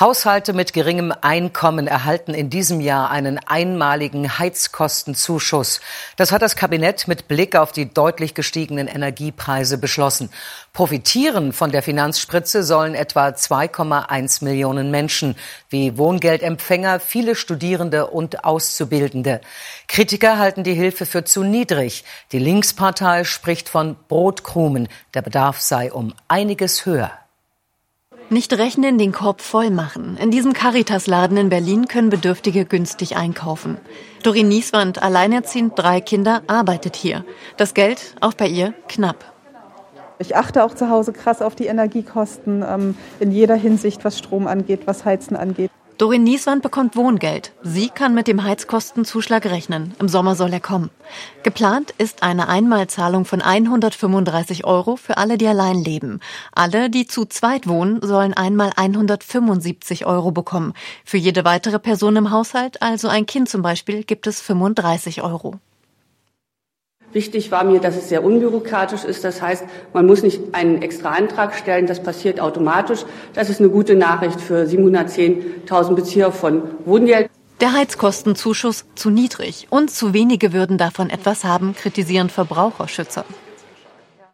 Haushalte mit geringem Einkommen erhalten in diesem Jahr einen einmaligen Heizkostenzuschuss. Das hat das Kabinett mit Blick auf die deutlich gestiegenen Energiepreise beschlossen. Profitieren von der Finanzspritze sollen etwa 2,1 Millionen Menschen, wie Wohngeldempfänger, viele Studierende und Auszubildende. Kritiker halten die Hilfe für zu niedrig. Die Linkspartei spricht von Brotkrumen. Der Bedarf sei um einiges höher. Nicht rechnen, den Korb voll machen. In diesem Caritas-Laden in Berlin können Bedürftige günstig einkaufen. Dorin Nieswand, alleinerziehend, drei Kinder, arbeitet hier. Das Geld, auch bei ihr, knapp. Ich achte auch zu Hause krass auf die Energiekosten ähm, in jeder Hinsicht, was Strom angeht, was Heizen angeht. Dorin Nieswand bekommt Wohngeld. Sie kann mit dem Heizkostenzuschlag rechnen. Im Sommer soll er kommen. Geplant ist eine Einmalzahlung von 135 Euro für alle, die allein leben. Alle, die zu zweit wohnen, sollen einmal 175 Euro bekommen. Für jede weitere Person im Haushalt, also ein Kind zum Beispiel, gibt es 35 Euro. Wichtig war mir, dass es sehr unbürokratisch ist. Das heißt, man muss nicht einen extra Antrag stellen. Das passiert automatisch. Das ist eine gute Nachricht für 710.000 Bezieher von Wohngeld. Der Heizkostenzuschuss zu niedrig und zu wenige würden davon etwas haben, kritisieren Verbraucherschützer.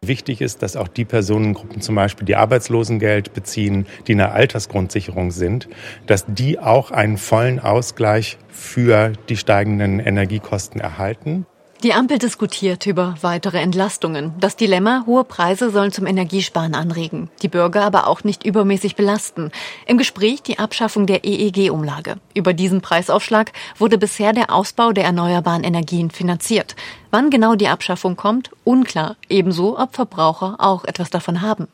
Wichtig ist, dass auch die Personengruppen zum Beispiel, die Arbeitslosengeld beziehen, die in der Altersgrundsicherung sind, dass die auch einen vollen Ausgleich für die steigenden Energiekosten erhalten. Die Ampel diskutiert über weitere Entlastungen. Das Dilemma, hohe Preise sollen zum Energiesparen anregen, die Bürger aber auch nicht übermäßig belasten. Im Gespräch die Abschaffung der EEG-Umlage. Über diesen Preisaufschlag wurde bisher der Ausbau der erneuerbaren Energien finanziert. Wann genau die Abschaffung kommt, unklar. Ebenso, ob Verbraucher auch etwas davon haben.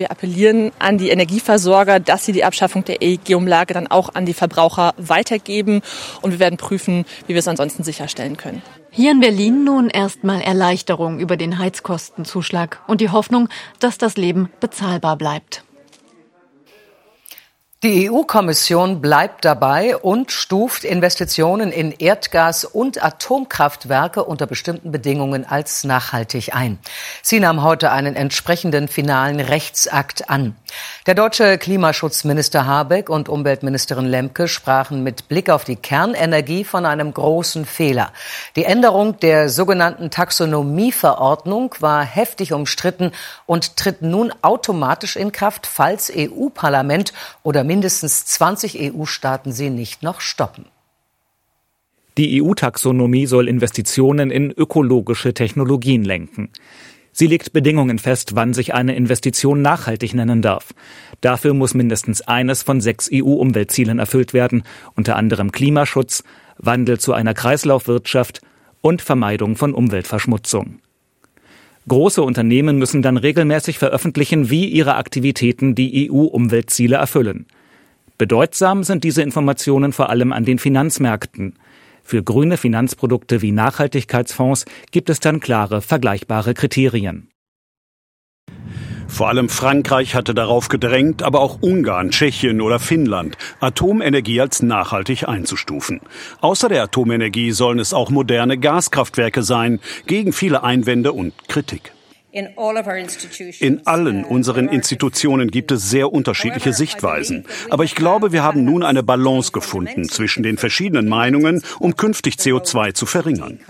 Wir appellieren an die Energieversorger, dass sie die Abschaffung der EEG-Umlage dann auch an die Verbraucher weitergeben. Und wir werden prüfen, wie wir es ansonsten sicherstellen können. Hier in Berlin nun erstmal Erleichterung über den Heizkostenzuschlag und die Hoffnung, dass das Leben bezahlbar bleibt. Die EU-Kommission bleibt dabei und stuft Investitionen in Erdgas- und Atomkraftwerke unter bestimmten Bedingungen als nachhaltig ein. Sie nahm heute einen entsprechenden finalen Rechtsakt an. Der deutsche Klimaschutzminister Habeck und Umweltministerin Lemke sprachen mit Blick auf die Kernenergie von einem großen Fehler. Die Änderung der sogenannten Taxonomieverordnung war heftig umstritten und tritt nun automatisch in Kraft, falls EU-Parlament oder mindestens 20 EU-Staaten sie nicht noch stoppen. Die EU-Taxonomie soll Investitionen in ökologische Technologien lenken. Sie legt Bedingungen fest, wann sich eine Investition nachhaltig nennen darf. Dafür muss mindestens eines von sechs EU-Umweltzielen erfüllt werden, unter anderem Klimaschutz, Wandel zu einer Kreislaufwirtschaft und Vermeidung von Umweltverschmutzung. Große Unternehmen müssen dann regelmäßig veröffentlichen, wie ihre Aktivitäten die EU-Umweltziele erfüllen. Bedeutsam sind diese Informationen vor allem an den Finanzmärkten. Für grüne Finanzprodukte wie Nachhaltigkeitsfonds gibt es dann klare, vergleichbare Kriterien. Vor allem Frankreich hatte darauf gedrängt, aber auch Ungarn, Tschechien oder Finnland, Atomenergie als nachhaltig einzustufen. Außer der Atomenergie sollen es auch moderne Gaskraftwerke sein, gegen viele Einwände und Kritik. In allen unseren Institutionen gibt es sehr unterschiedliche Sichtweisen. Aber ich glaube, wir haben nun eine Balance gefunden zwischen den verschiedenen Meinungen, um künftig CO2 zu verringern.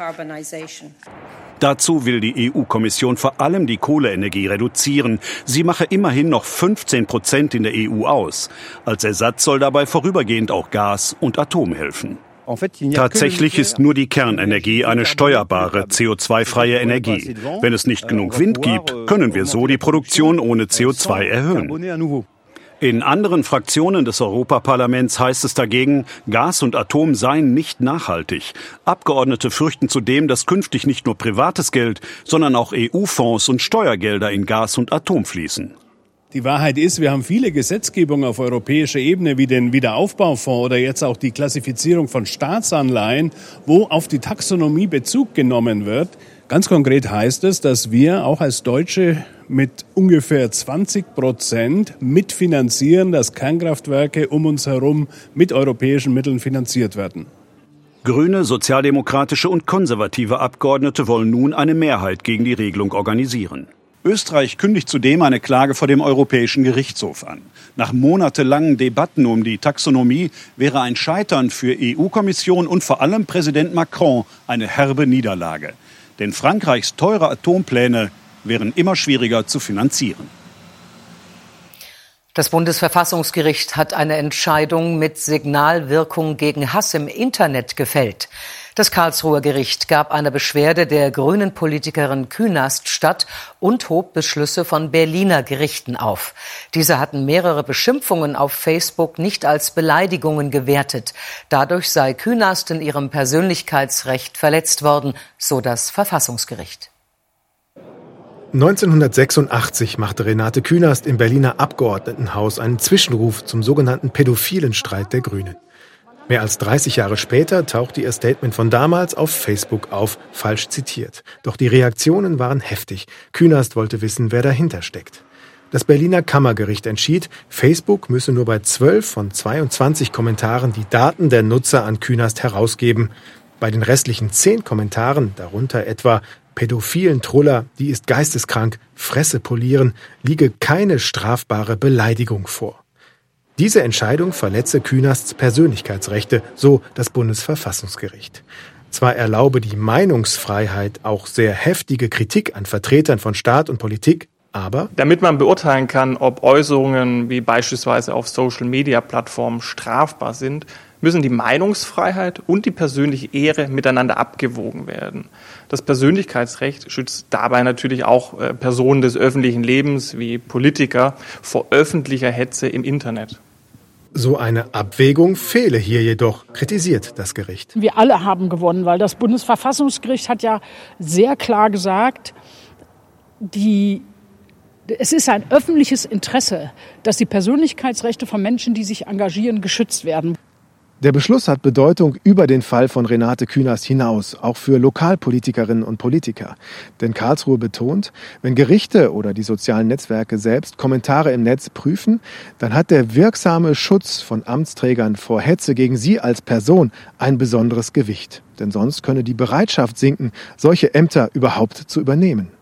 Dazu will die EU-Kommission vor allem die Kohleenergie reduzieren. Sie mache immerhin noch 15 Prozent in der EU aus. Als Ersatz soll dabei vorübergehend auch Gas und Atom helfen. Tatsächlich ist nur die Kernenergie eine steuerbare, CO2-freie Energie. Wenn es nicht genug Wind gibt, können wir so die Produktion ohne CO2 erhöhen. In anderen Fraktionen des Europaparlaments heißt es dagegen, Gas und Atom seien nicht nachhaltig. Abgeordnete fürchten zudem, dass künftig nicht nur privates Geld, sondern auch EU-Fonds und Steuergelder in Gas und Atom fließen. Die Wahrheit ist, wir haben viele Gesetzgebungen auf europäischer Ebene, wie den Wiederaufbaufonds oder jetzt auch die Klassifizierung von Staatsanleihen, wo auf die Taxonomie Bezug genommen wird. Ganz konkret heißt es, dass wir auch als Deutsche mit ungefähr 20 Prozent mitfinanzieren, dass Kernkraftwerke um uns herum mit europäischen Mitteln finanziert werden. Grüne, sozialdemokratische und konservative Abgeordnete wollen nun eine Mehrheit gegen die Regelung organisieren. Österreich kündigt zudem eine Klage vor dem Europäischen Gerichtshof an. Nach monatelangen Debatten um die Taxonomie wäre ein Scheitern für EU-Kommission und vor allem Präsident Macron eine herbe Niederlage. Denn Frankreichs teure Atompläne wären immer schwieriger zu finanzieren. Das Bundesverfassungsgericht hat eine Entscheidung mit Signalwirkung gegen Hass im Internet gefällt. Das Karlsruher Gericht gab einer Beschwerde der grünen Politikerin Künast statt und hob Beschlüsse von Berliner Gerichten auf. Diese hatten mehrere Beschimpfungen auf Facebook nicht als Beleidigungen gewertet. Dadurch sei Künast in ihrem Persönlichkeitsrecht verletzt worden, so das Verfassungsgericht. 1986 machte Renate Künast im Berliner Abgeordnetenhaus einen Zwischenruf zum sogenannten pädophilen Streit der Grünen. Mehr als 30 Jahre später tauchte ihr Statement von damals auf Facebook auf, falsch zitiert. Doch die Reaktionen waren heftig. Künast wollte wissen, wer dahinter steckt. Das Berliner Kammergericht entschied, Facebook müsse nur bei 12 von 22 Kommentaren die Daten der Nutzer an Künast herausgeben. Bei den restlichen 10 Kommentaren, darunter etwa pädophilen Truller, die ist geisteskrank, Fresse polieren, liege keine strafbare Beleidigung vor. Diese Entscheidung verletze Kühnersts Persönlichkeitsrechte, so das Bundesverfassungsgericht. Zwar erlaube die Meinungsfreiheit auch sehr heftige Kritik an Vertretern von Staat und Politik, aber damit man beurteilen kann, ob Äußerungen wie beispielsweise auf Social-Media-Plattformen strafbar sind, müssen die Meinungsfreiheit und die persönliche Ehre miteinander abgewogen werden. Das Persönlichkeitsrecht schützt dabei natürlich auch äh, Personen des öffentlichen Lebens wie Politiker vor öffentlicher Hetze im Internet. So eine Abwägung fehle hier jedoch, kritisiert das Gericht. Wir alle haben gewonnen, weil das Bundesverfassungsgericht hat ja sehr klar gesagt, die es ist ein öffentliches Interesse, dass die Persönlichkeitsrechte von Menschen, die sich engagieren, geschützt werden. Der Beschluss hat Bedeutung über den Fall von Renate Künast hinaus, auch für Lokalpolitikerinnen und Politiker. Denn Karlsruhe betont, wenn Gerichte oder die sozialen Netzwerke selbst Kommentare im Netz prüfen, dann hat der wirksame Schutz von Amtsträgern vor Hetze gegen sie als Person ein besonderes Gewicht. Denn sonst könne die Bereitschaft sinken, solche Ämter überhaupt zu übernehmen.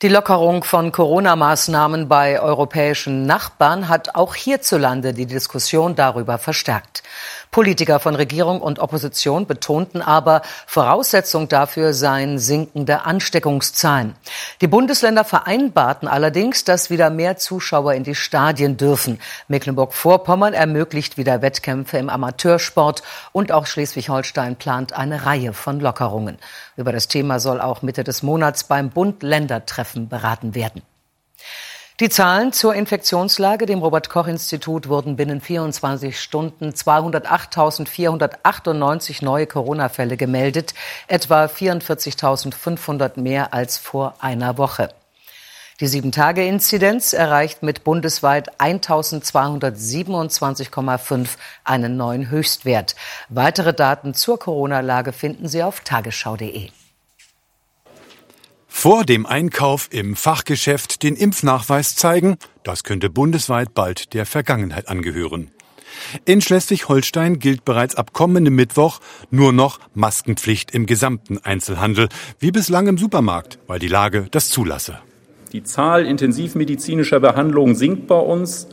Die Lockerung von Corona-Maßnahmen bei europäischen Nachbarn hat auch hierzulande die Diskussion darüber verstärkt. Politiker von Regierung und Opposition betonten aber, Voraussetzung dafür seien sinkende Ansteckungszahlen. Die Bundesländer vereinbarten allerdings, dass wieder mehr Zuschauer in die Stadien dürfen. Mecklenburg-Vorpommern ermöglicht wieder Wettkämpfe im Amateursport und auch Schleswig-Holstein plant eine Reihe von Lockerungen. Über das Thema soll auch Mitte des Monats beim Bund-Länder-Treffen beraten werden. Die Zahlen zur Infektionslage dem Robert Koch Institut wurden binnen 24 Stunden 208.498 neue Corona-Fälle gemeldet, etwa 44.500 mehr als vor einer Woche. Die Sieben-Tage-Inzidenz erreicht mit bundesweit 1227,5 einen neuen Höchstwert. Weitere Daten zur Corona-Lage finden Sie auf tagesschau.de. Vor dem Einkauf im Fachgeschäft den Impfnachweis zeigen, das könnte bundesweit bald der Vergangenheit angehören. In Schleswig-Holstein gilt bereits ab kommendem Mittwoch nur noch Maskenpflicht im gesamten Einzelhandel, wie bislang im Supermarkt, weil die Lage das zulasse. Die Zahl intensivmedizinischer Behandlungen sinkt bei uns.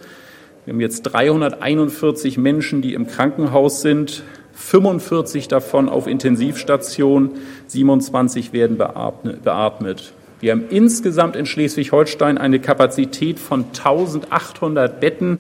Wir haben jetzt 341 Menschen, die im Krankenhaus sind. 45 davon auf Intensivstation, 27 werden beatmet. Wir haben insgesamt in Schleswig-Holstein eine Kapazität von 1800 Betten.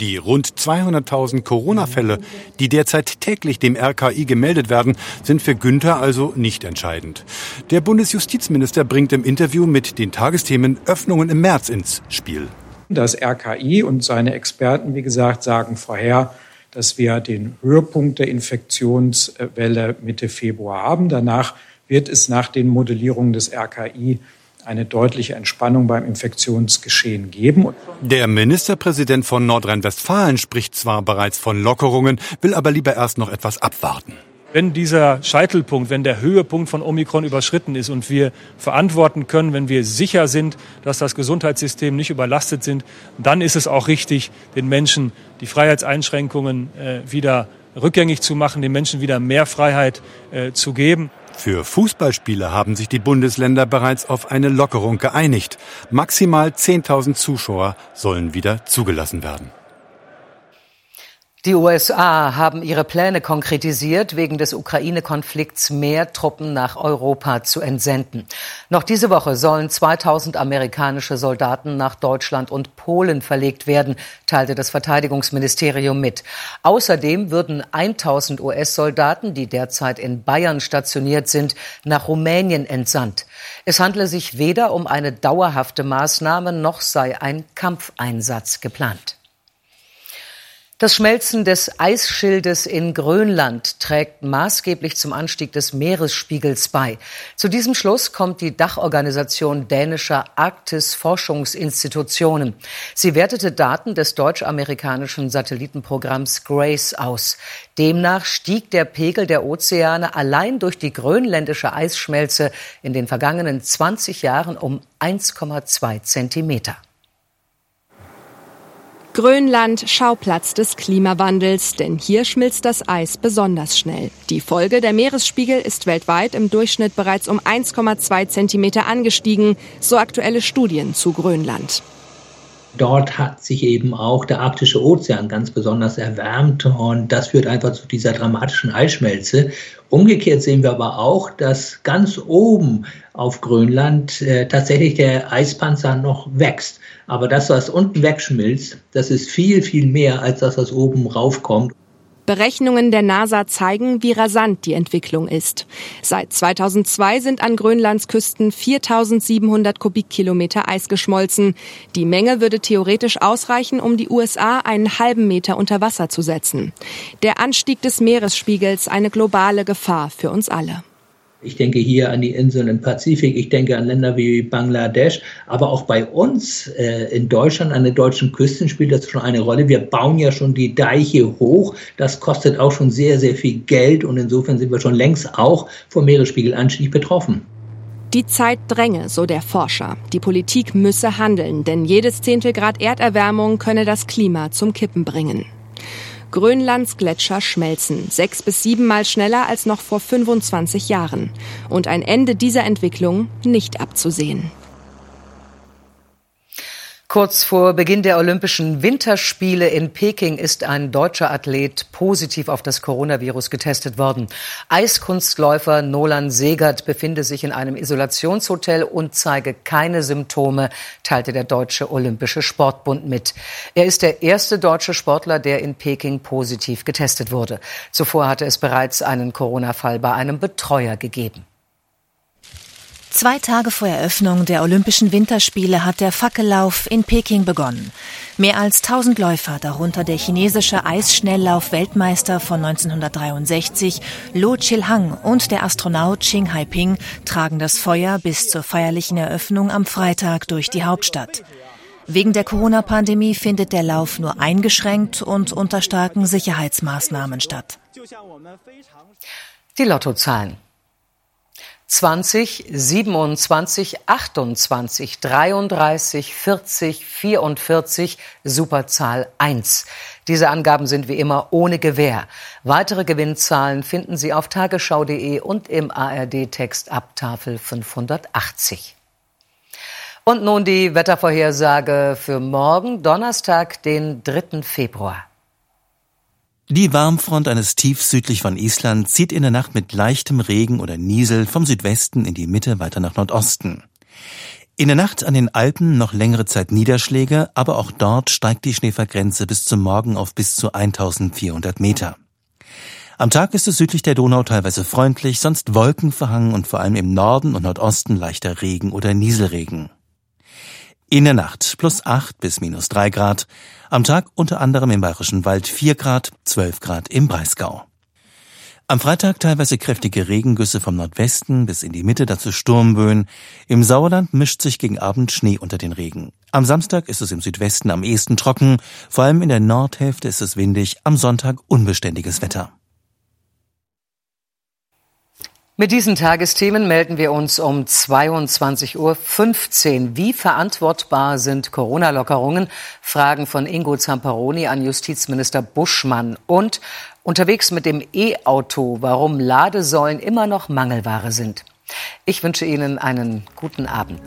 Die rund 200.000 Corona-Fälle, die derzeit täglich dem RKI gemeldet werden, sind für Günther also nicht entscheidend. Der Bundesjustizminister bringt im Interview mit den Tagesthemen Öffnungen im März ins Spiel. Das RKI und seine Experten, wie gesagt, sagen vorher, dass wir den Höhepunkt der Infektionswelle Mitte Februar haben. Danach wird es nach den Modellierungen des RKI eine deutliche Entspannung beim Infektionsgeschehen geben. Der Ministerpräsident von Nordrhein-Westfalen spricht zwar bereits von Lockerungen, will aber lieber erst noch etwas abwarten. Wenn dieser Scheitelpunkt, wenn der Höhepunkt von Omikron überschritten ist und wir verantworten können, wenn wir sicher sind, dass das Gesundheitssystem nicht überlastet sind, dann ist es auch richtig, den Menschen die Freiheitseinschränkungen äh, wieder rückgängig zu machen, den Menschen wieder mehr Freiheit äh, zu geben. Für Fußballspiele haben sich die Bundesländer bereits auf eine Lockerung geeinigt. Maximal 10.000 Zuschauer sollen wieder zugelassen werden. Die USA haben ihre Pläne konkretisiert, wegen des Ukraine-Konflikts mehr Truppen nach Europa zu entsenden. Noch diese Woche sollen 2000 amerikanische Soldaten nach Deutschland und Polen verlegt werden, teilte das Verteidigungsministerium mit. Außerdem würden 1000 US-Soldaten, die derzeit in Bayern stationiert sind, nach Rumänien entsandt. Es handle sich weder um eine dauerhafte Maßnahme noch sei ein Kampfeinsatz geplant. Das Schmelzen des Eisschildes in Grönland trägt maßgeblich zum Anstieg des Meeresspiegels bei. Zu diesem Schluss kommt die Dachorganisation dänischer Arktis-Forschungsinstitutionen. Sie wertete Daten des deutsch-amerikanischen Satellitenprogramms GRACE aus. Demnach stieg der Pegel der Ozeane allein durch die grönländische Eisschmelze in den vergangenen 20 Jahren um 1,2 Zentimeter. Grönland Schauplatz des Klimawandels, denn hier schmilzt das Eis besonders schnell. Die Folge, der Meeresspiegel ist weltweit im Durchschnitt bereits um 1,2 Zentimeter angestiegen, so aktuelle Studien zu Grönland. Dort hat sich eben auch der arktische Ozean ganz besonders erwärmt und das führt einfach zu dieser dramatischen Eisschmelze. Umgekehrt sehen wir aber auch, dass ganz oben auf Grönland äh, tatsächlich der Eispanzer noch wächst. Aber das, was unten wegschmilzt, das ist viel, viel mehr als das, was oben raufkommt. Berechnungen der NASA zeigen, wie rasant die Entwicklung ist. Seit 2002 sind an Grönlands Küsten 4700 Kubikkilometer Eis geschmolzen. Die Menge würde theoretisch ausreichen, um die USA einen halben Meter unter Wasser zu setzen. Der Anstieg des Meeresspiegels eine globale Gefahr für uns alle. Ich denke hier an die Inseln im Pazifik, ich denke an Länder wie Bangladesch, aber auch bei uns äh, in Deutschland, an den deutschen Küsten spielt das schon eine Rolle. Wir bauen ja schon die Deiche hoch. Das kostet auch schon sehr, sehr viel Geld und insofern sind wir schon längst auch vom Meeresspiegelanstieg betroffen. Die Zeit dränge, so der Forscher. Die Politik müsse handeln, denn jedes Zehntel Grad Erderwärmung könne das Klima zum Kippen bringen. Grönlands Gletscher schmelzen, sechs bis siebenmal schneller als noch vor 25 Jahren. Und ein Ende dieser Entwicklung nicht abzusehen. Kurz vor Beginn der Olympischen Winterspiele in Peking ist ein deutscher Athlet positiv auf das Coronavirus getestet worden. Eiskunstläufer Nolan Segert befinde sich in einem Isolationshotel und zeige keine Symptome, teilte der Deutsche Olympische Sportbund mit. Er ist der erste deutsche Sportler, der in Peking positiv getestet wurde. Zuvor hatte es bereits einen Corona-Fall bei einem Betreuer gegeben. Zwei Tage vor Eröffnung der Olympischen Winterspiele hat der Fackellauf in Peking begonnen. Mehr als 1000 Läufer, darunter der chinesische Eisschnelllauf-Weltmeister von 1963 Lo Chilhang und der Astronaut Xing Haiping, tragen das Feuer bis zur feierlichen Eröffnung am Freitag durch die Hauptstadt. Wegen der Corona-Pandemie findet der Lauf nur eingeschränkt und unter starken Sicherheitsmaßnahmen statt. Die Lottozahlen. 20, 27, 28, 33, 40, 44, Superzahl 1. Diese Angaben sind wie immer ohne Gewähr. Weitere Gewinnzahlen finden Sie auf tagesschau.de und im ARD-Text ab Tafel 580. Und nun die Wettervorhersage für morgen, Donnerstag, den 3. Februar. Die Warmfront eines Tiefs südlich von Island zieht in der Nacht mit leichtem Regen oder Niesel vom Südwesten in die Mitte weiter nach Nordosten. In der Nacht an den Alpen noch längere Zeit Niederschläge, aber auch dort steigt die Schneefallgrenze bis zum Morgen auf bis zu 1400 Meter. Am Tag ist es südlich der Donau teilweise freundlich, sonst wolkenverhangen und vor allem im Norden und Nordosten leichter Regen oder Nieselregen. In der Nacht plus 8 bis minus 3 Grad. Am Tag unter anderem im Bayerischen Wald 4 Grad, 12 Grad im Breisgau. Am Freitag teilweise kräftige Regengüsse vom Nordwesten bis in die Mitte, dazu Sturmböen. Im Sauerland mischt sich gegen Abend Schnee unter den Regen. Am Samstag ist es im Südwesten am ehesten trocken, vor allem in der Nordhälfte ist es windig, am Sonntag unbeständiges Wetter. Mit diesen Tagesthemen melden wir uns um 22.15 Uhr. Wie verantwortbar sind Corona-Lockerungen? Fragen von Ingo Zamperoni an Justizminister Buschmann. Und unterwegs mit dem E-Auto, warum Ladesäulen immer noch Mangelware sind. Ich wünsche Ihnen einen guten Abend.